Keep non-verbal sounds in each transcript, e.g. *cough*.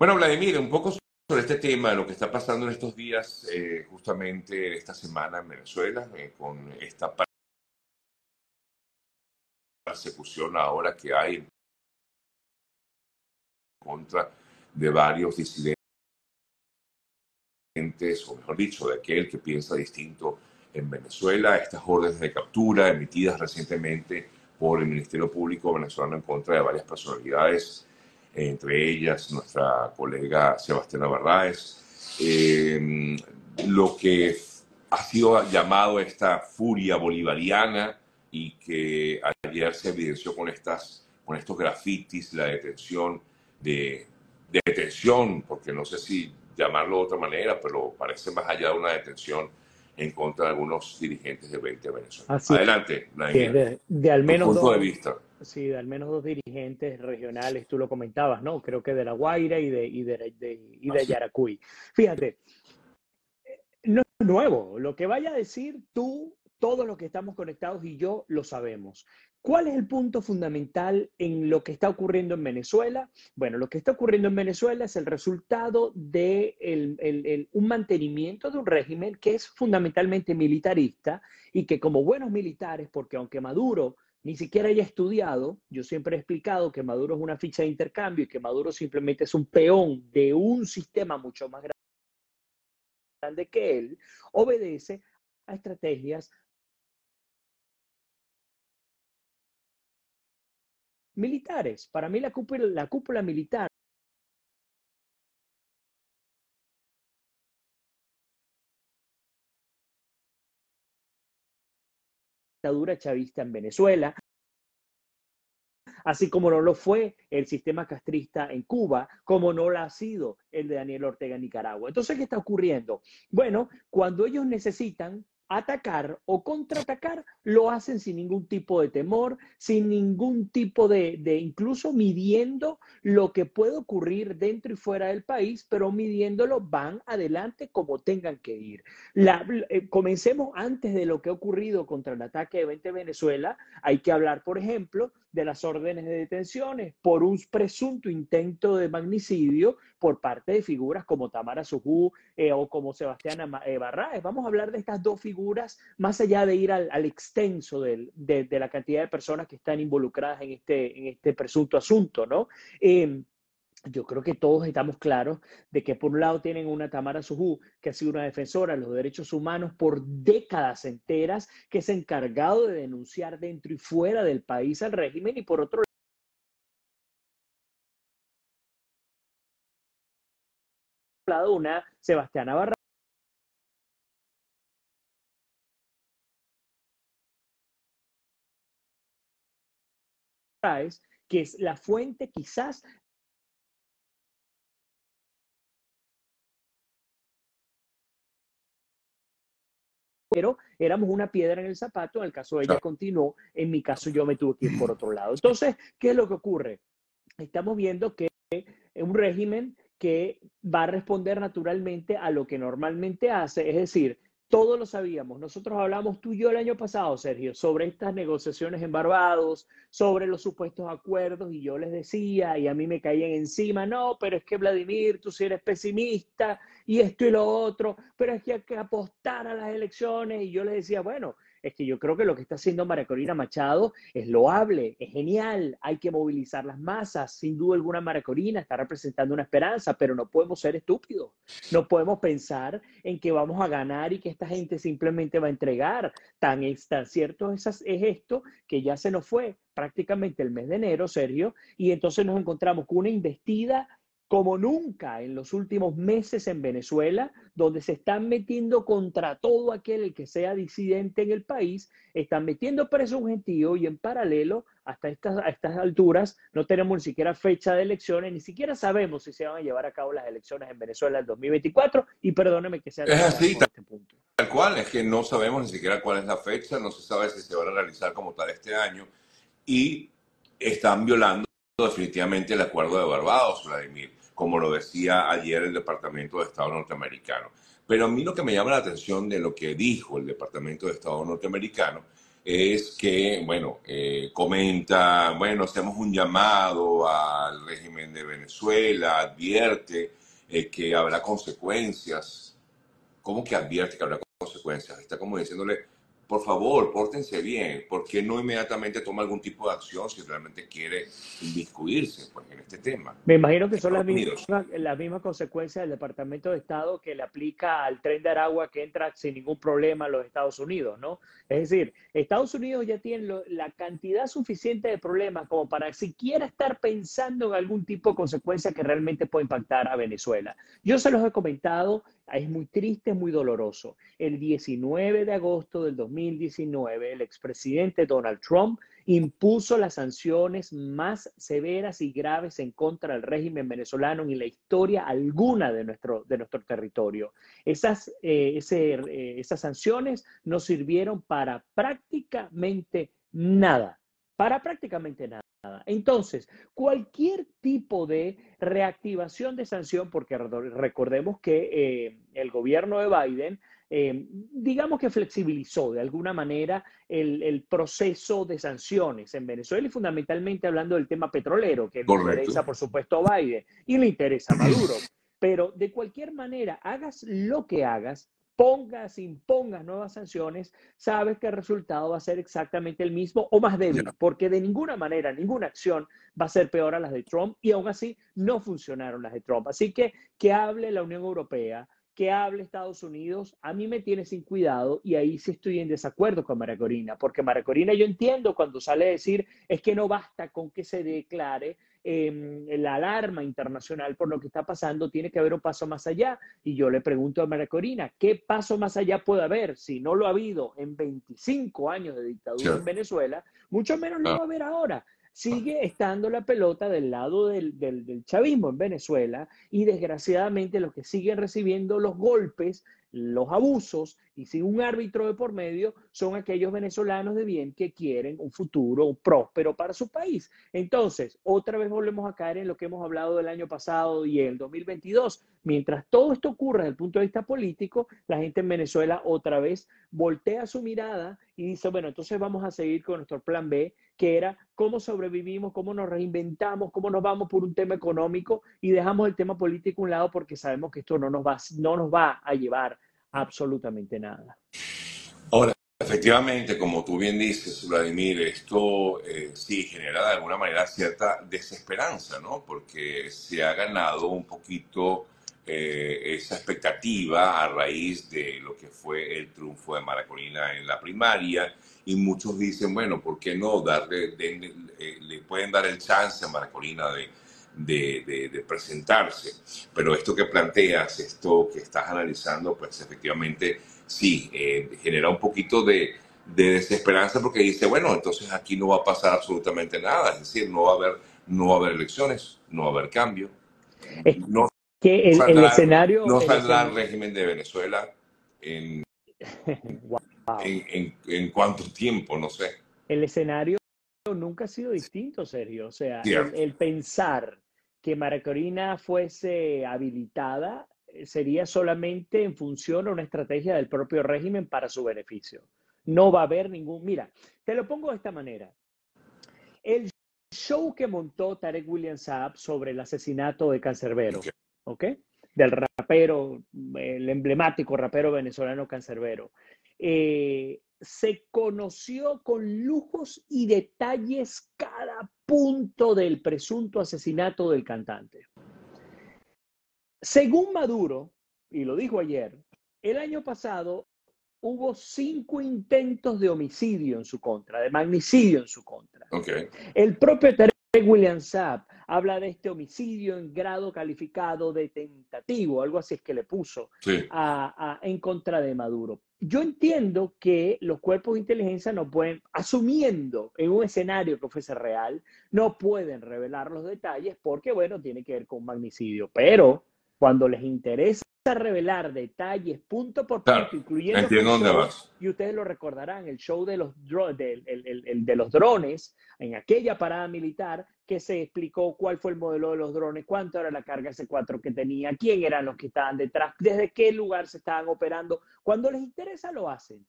Bueno, Vladimir, un poco sobre este tema, lo que está pasando en estos días, eh, justamente esta semana en Venezuela, eh, con esta persecución ahora que hay en contra de varios disidentes, o mejor dicho, de aquel que piensa distinto en Venezuela, estas órdenes de captura emitidas recientemente por el Ministerio Público venezolano en contra de varias personalidades, entre ellas nuestra colega Sebastián Barraez, eh, lo que ha sido llamado esta furia bolivariana y que ayer se evidenció con, estas, con estos grafitis, la detención de, de detención, porque no sé si llamarlo de otra manera, pero parece más allá de una detención en contra de algunos dirigentes de 20 Venezuela. Adelante, de, de, al menos punto de vista. Sí, de al menos dos dirigentes regionales, tú lo comentabas, ¿no? Creo que de La Guaira y de, y de, y de Yaracuy. Fíjate, no es nuevo. Lo que vaya a decir tú, todos los que estamos conectados y yo lo sabemos. ¿Cuál es el punto fundamental en lo que está ocurriendo en Venezuela? Bueno, lo que está ocurriendo en Venezuela es el resultado de un mantenimiento de un régimen que es fundamentalmente militarista y que como buenos militares, porque aunque Maduro ni siquiera haya estudiado, yo siempre he explicado que Maduro es una ficha de intercambio y que Maduro simplemente es un peón de un sistema mucho más grande que él, obedece a estrategias militares. Para mí la cúpula, la cúpula militar dictadura chavista en Venezuela, así como no lo fue el sistema castrista en Cuba, como no lo ha sido el de Daniel Ortega en Nicaragua. Entonces, ¿qué está ocurriendo? Bueno, cuando ellos necesitan atacar o contraatacar, lo hacen sin ningún tipo de temor, sin ningún tipo de, de, incluso midiendo lo que puede ocurrir dentro y fuera del país, pero midiéndolo van adelante como tengan que ir. La, eh, comencemos antes de lo que ha ocurrido contra el ataque de 20 Venezuela. Hay que hablar, por ejemplo, de las órdenes de detenciones por un presunto intento de magnicidio por parte de figuras como Tamara Sujú eh, o como Sebastián eh, Barraez. Vamos a hablar de estas dos figuras más allá de ir al, extenso de, de, la cantidad de personas que están involucradas en este, en este presunto asunto, ¿no? Eh, yo creo que todos estamos claros de que por un lado tienen una Tamara Sujú, que ha sido una defensora de los derechos humanos por décadas enteras, que se ha encargado de denunciar dentro y fuera del país al régimen, y por otro lado una Sebastiana Barra que es la fuente quizás pero éramos una piedra en el zapato, en el caso de ella continuó, en mi caso yo me tuve que ir por otro lado. Entonces, ¿qué es lo que ocurre? Estamos viendo que un régimen que va a responder naturalmente a lo que normalmente hace, es decir, todos lo sabíamos. Nosotros hablamos tú y yo el año pasado, Sergio, sobre estas negociaciones en Barbados, sobre los supuestos acuerdos, y yo les decía, y a mí me caían encima, no, pero es que Vladimir, tú sí eres pesimista, y esto y lo otro, pero es que hay que apostar a las elecciones, y yo les decía, bueno, es que yo creo que lo que está haciendo María Corina Machado es loable, es genial, hay que movilizar las masas, sin duda alguna María Corina está representando una esperanza, pero no podemos ser estúpidos, no podemos pensar en que vamos a ganar y que esta gente simplemente va a entregar. Tan, tan cierto es, es esto que ya se nos fue prácticamente el mes de enero, Sergio, y entonces nos encontramos con una investida como nunca en los últimos meses en Venezuela, donde se están metiendo contra todo aquel que sea disidente en el país, están metiendo preso un gentío y en paralelo, hasta estas, a estas alturas, no tenemos ni siquiera fecha de elecciones, ni siquiera sabemos si se van a llevar a cabo las elecciones en Venezuela en 2024, y perdóneme que sea... Es así, tal, este punto. tal cual, es que no sabemos ni siquiera cuál es la fecha, no se sabe si se van a realizar como tal este año, y están violando definitivamente el acuerdo de Barbados, Vladimir como lo decía ayer el Departamento de Estado norteamericano. Pero a mí lo que me llama la atención de lo que dijo el Departamento de Estado norteamericano es que, bueno, eh, comenta, bueno, hacemos un llamado al régimen de Venezuela, advierte eh, que habrá consecuencias. ¿Cómo que advierte que habrá consecuencias? Está como diciéndole, por favor, pórtense bien, ¿por qué no inmediatamente toma algún tipo de acción si realmente quiere inmiscuirse pues, en este tema? Me imagino que son las mismas, las mismas consecuencias del Departamento de Estado que le aplica al tren de Aragua que entra sin ningún problema a los Estados Unidos, ¿no? Es decir, Estados Unidos ya tiene la cantidad suficiente de problemas como para siquiera estar pensando en algún tipo de consecuencia que realmente pueda impactar a Venezuela. Yo se los he comentado es muy triste, es muy doloroso. El 19 de agosto del 2019, el expresidente Donald Trump impuso las sanciones más severas y graves en contra del régimen venezolano en la historia alguna de nuestro, de nuestro territorio. Esas, eh, eh, esas sanciones no sirvieron para prácticamente nada, para prácticamente nada. Entonces, cualquier tipo de reactivación de sanción, porque recordemos que eh, el gobierno de Biden, eh, digamos que flexibilizó de alguna manera el, proceso de sanciones en Venezuela y fundamentalmente hablando del tema petrolero, que le interesa, por supuesto, a Biden y le interesa a Maduro. *clears throat* Pero de cualquier manera, hagas lo que hagas, pongas, impongas nuevas sanciones, sabes que el resultado va a ser exactamente el mismo o más débil, porque de ninguna manera, ninguna acción va a ser peor a las de Trump y aún así no funcionaron las de Trump. Así que que hable la Unión Europea, que hable Estados Unidos, a mí me tiene sin cuidado y ahí sí estoy en desacuerdo con María Corina, porque María Corina yo entiendo cuando sale a decir es que no basta con que se declare eh, la alarma internacional por lo que está pasando, tiene que haber un paso más allá. Y yo le pregunto a María Corina, ¿qué paso más allá puede haber? Si no lo ha habido en 25 años de dictadura en Venezuela, mucho menos lo va a haber ahora sigue estando la pelota del lado del, del, del, chavismo en Venezuela y desgraciadamente los que siguen recibiendo los golpes los abusos y sin un árbitro de por medio son aquellos venezolanos de bien que quieren un futuro próspero para su país. Entonces, otra vez volvemos a caer en lo que hemos hablado del año pasado y el 2022. Mientras todo esto ocurre desde el punto de vista político, la gente en Venezuela otra vez voltea su mirada y dice, bueno, entonces vamos a seguir con nuestro plan B, que era cómo sobrevivimos, cómo nos reinventamos, cómo nos vamos por un tema económico y dejamos el tema político a un lado porque sabemos que esto no nos va, no nos va a llevar absolutamente nada. Ahora, efectivamente, como tú bien dices, Vladimir, esto eh, sí genera de alguna manera cierta desesperanza, ¿no? Porque se ha ganado un poquito eh, esa expectativa a raíz de lo que fue el triunfo de Maracolina en la primaria y muchos dicen, bueno, ¿por qué no darle, le pueden dar el chance a Maracolina de, de, presentarse? Pero esto que planteas, esto que estás analizando, pues efectivamente sí, eh, genera un poquito de, desesperanza porque dice, bueno, entonces aquí no va a pasar absolutamente nada, es decir, no va a haber, no va a haber elecciones, no va a haber cambio. no que el, escenario... No saldrá el régimen de Venezuela en *laughs* en, cuánto tiempo, no sé. El escenario nunca ha sido distinto, Sergio. O sea, el, pensar que Maracorina fuese habilitada eh, sería solamente en función a una estrategia del propio régimen para su beneficio. No va a haber ningún... Mira, te lo pongo de esta manera. El show que montó Tarek William Saab sobre el asesinato de Cancerbero, ¿ok? Del rapero, el emblemático rapero venezolano Cancerbero. Eh, se conoció con lujos y detalles cada punto del presunto asesinato del cantante. Según Maduro, y lo dijo ayer, el año pasado hubo cinco intentos de homicidio en su contra, de magnicidio en su contra. El propio Tarek William Saab habla de este homicidio en grado calificado de tentativo, algo así es que le puso en contra de Maduro yo entiendo que los cuerpos de inteligencia no pueden, asumiendo en un escenario que fuese real, no pueden revelar los detalles porque, bueno, tiene que ver con magnicidio. Pero cuando les interesa revelar detalles punto por punto, incluyendo y ustedes lo recordarán, el show de los, de los drones en aquella parada militar que se explicó cuál fue el modelo de los drones, cuánto era la carga S4 que tenía, quién eran los que estaban detrás, desde qué lugar se estaban operando. Cuando les interesa lo hacen.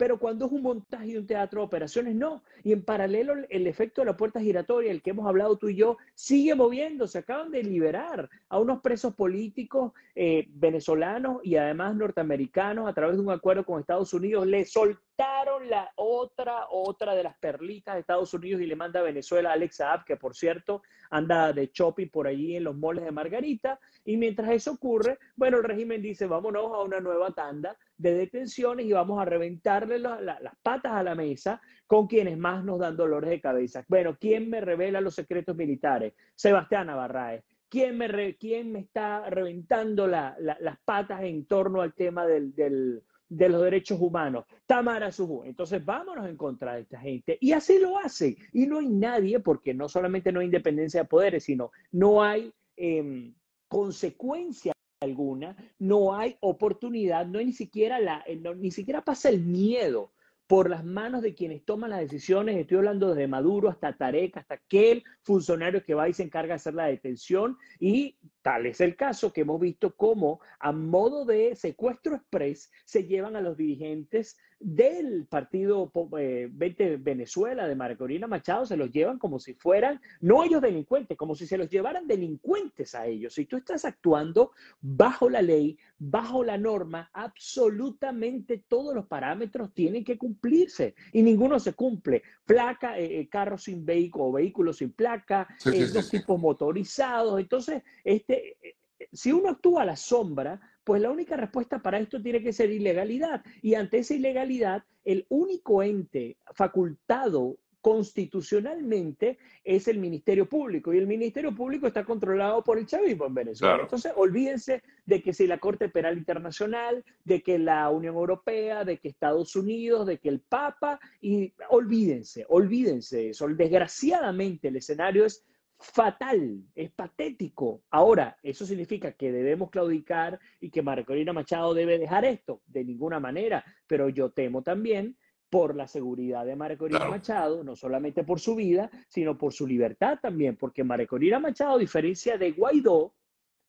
Pero cuando es un montaje y un teatro de operaciones, no. Y en paralelo, el efecto de la puerta giratoria, el que hemos hablado tú y yo, sigue moviéndose. Acaban de liberar a unos presos políticos eh, venezolanos y además norteamericanos a través de un acuerdo con Estados Unidos. Le soltaron la otra, otra de las perlitas de Estados Unidos y le manda a Venezuela a Alex Saab, que por cierto anda de shopping por allí en los moles de Margarita. Y mientras eso ocurre, bueno, el régimen dice, vámonos a una nueva tanda de detenciones y vamos a reventarle las patas a la mesa con quienes más nos dan dolores de cabeza. Bueno, ¿quién me revela los secretos militares? Sebastián Navarraez. ¿Quién me, quién me está reventando las patas en torno al tema del, de los derechos humanos? Tamara Sujú. Entonces vámonos en contra de esta gente. Y así lo hace. Y no hay nadie, porque no solamente no hay independencia de poderes, sino no hay eh, consecuencia alguna, no hay oportunidad, no hay ni siquiera la, eh, ni siquiera pasa el miedo por las manos de quienes toman las decisiones. Estoy hablando desde Maduro hasta Tarek, hasta aquel funcionario que va y se encarga de hacer la detención. Y tal es el caso que hemos visto cómo a modo de secuestro express se llevan a los dirigentes del partido eh, Venezuela de María Corina Machado, se los llevan como si fueran, no ellos delincuentes, como si se los llevaran delincuentes a ellos. Si tú estás actuando bajo la ley, bajo la norma, absolutamente todos los parámetros tienen que cumplirse y ninguno se cumple. Placa, eh, eh carros sin vehículo o vehículos sin placa, sí, sí, tipos motorizados. Entonces, este, eh, si uno actúa a la sombra, pues la única respuesta para esto tiene que ser ilegalidad. Y ante esa ilegalidad, el único ente facultado constitucionalmente es el Ministerio Público y el Ministerio Público está controlado por el chavismo en Venezuela. Entonces, olvídense de que si la Corte Penal Internacional, de que la Unión Europea, de que Estados Unidos, de que el Papa, y olvídense, olvídense de eso. Desgraciadamente el escenario es fatal, es patético. Ahora, ¿eso significa que debemos claudicar y que María Corina Machado debe dejar esto? De ninguna manera, pero yo temo también por la seguridad de María Corina Machado, no solamente por su vida, sino por su libertad también, porque María Corina Machado, a diferencia de Guaidó,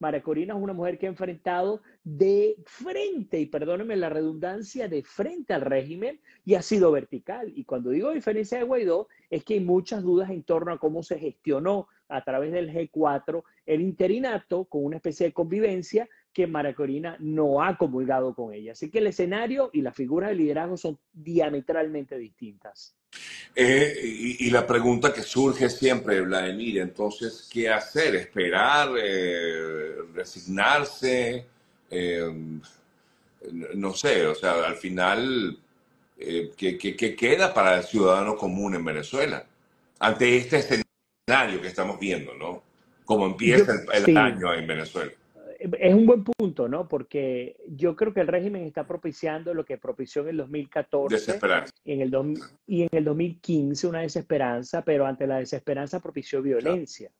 María Corina es una mujer que ha enfrentado de frente, y perdónenme la redundancia, de frente al régimen y ha sido vertical. Y cuando digo diferencia de Guaidó, es que hay muchas dudas en torno a cómo se gestionó a través del G4 el interinato con una especie de convivencia que María Corina no ha comulgado con ella. Así que el escenario y la figura de liderazgo son diametralmente distintas. Eh, y, la pregunta que surge siempre, Vladimir, entonces, ¿qué hacer? ¿Esperar? Eh, ¿Resignarse? Eh, no sé, o sea, al final, ¿qué, qué, queda para el ciudadano común en Venezuela? Ante este escenario que estamos viendo, ¿no? Cómo empieza el, año en Venezuela es un buen punto, ¿no? Porque yo creo que el régimen está propiciando lo que propició en el 2014 en el y en el 2015 una desesperanza, pero ante la desesperanza propició violencia.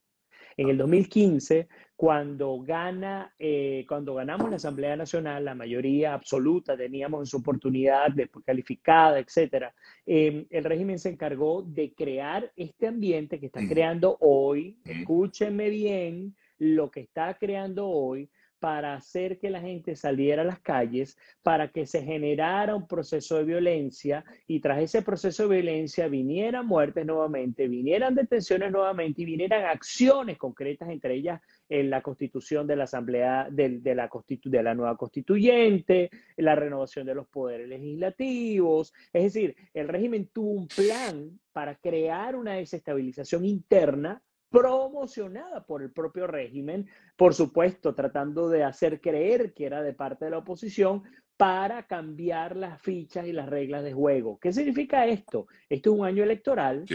En el 2015, cuando, gana, eh, cuando ganamos la Asamblea Nacional, la mayoría absoluta teníamos en su oportunidad después calificada, etcétera, em, el régimen se encargó de crear este ambiente que está creando hoy, escúchenme bien, lo que está creando hoy para hacer que la gente saliera a las calles, para que se generara un proceso de violencia y tras ese proceso de violencia vinieran muertes nuevamente, vinieran detenciones nuevamente y vinieran acciones concretas, entre ellas en la constitución de la Asamblea, de, la, de la nueva constituyente, la renovación de los poderes legislativos. Es decir, el régimen tuvo un plan para crear una desestabilización interna promocionada por el propio régimen, por supuesto, tratando de hacer creer que era de parte de la oposición para cambiar las fichas y las reglas de juego. ¿Qué significa esto? Esto es un año electoral,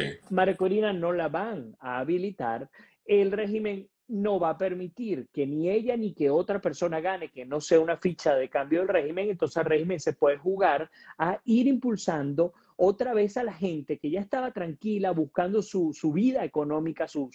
Corina no la van a habilitar, el régimen no va a permitir que ni ella ni que otra persona gane que no sea una ficha de cambio del régimen, entonces el régimen se puede jugar a ir impulsando otra vez a la gente que ya estaba tranquila buscando su, vida económica, su,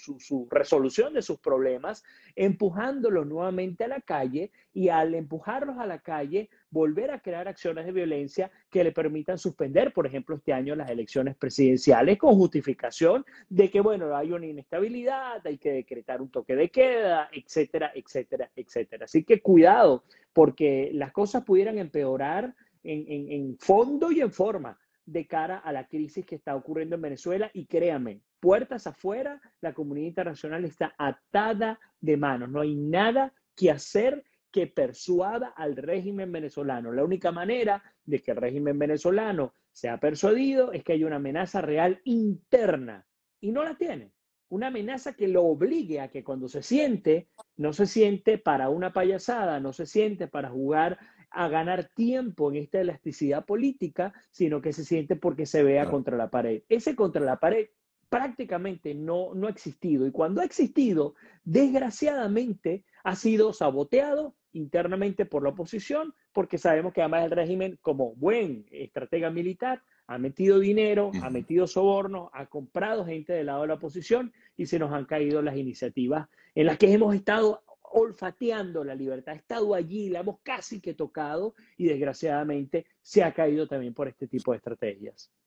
resolución de sus problemas, empujándolos nuevamente a la calle y al empujarlos a la calle, volver a crear acciones de violencia que le permitan suspender, por ejemplo, este año las elecciones presidenciales con justificación de que, bueno, hay una inestabilidad, hay que decretar un toque de queda, etcétera, etcétera, etcétera. Así que cuidado, porque las cosas pudieran empeorar en, en fondo y en forma de cara a la crisis que está ocurriendo en Venezuela y créanme, puertas afuera, la comunidad internacional está atada de manos, no hay nada que hacer que persuada al régimen venezolano. La única manera de que el régimen venezolano sea persuadido es que haya una amenaza real interna y no la tiene. Una amenaza que lo obligue a que cuando se siente, no se siente para una payasada, no se siente para jugar a ganar tiempo en esta elasticidad política, sino que se siente porque se vea contra la pared. Ese contra la pared prácticamente no, no ha existido y cuando ha existido, desgraciadamente, ha sido saboteado internamente por la oposición, porque sabemos que además el régimen, como buen estratega militar, ha metido dinero, ha metido soborno, ha comprado gente del lado de la oposición y se nos han caído las iniciativas en las que hemos estado olfateando la libertad, ha estado allí, la hemos casi que tocado y desgraciadamente se ha caído también por este tipo de estrategias.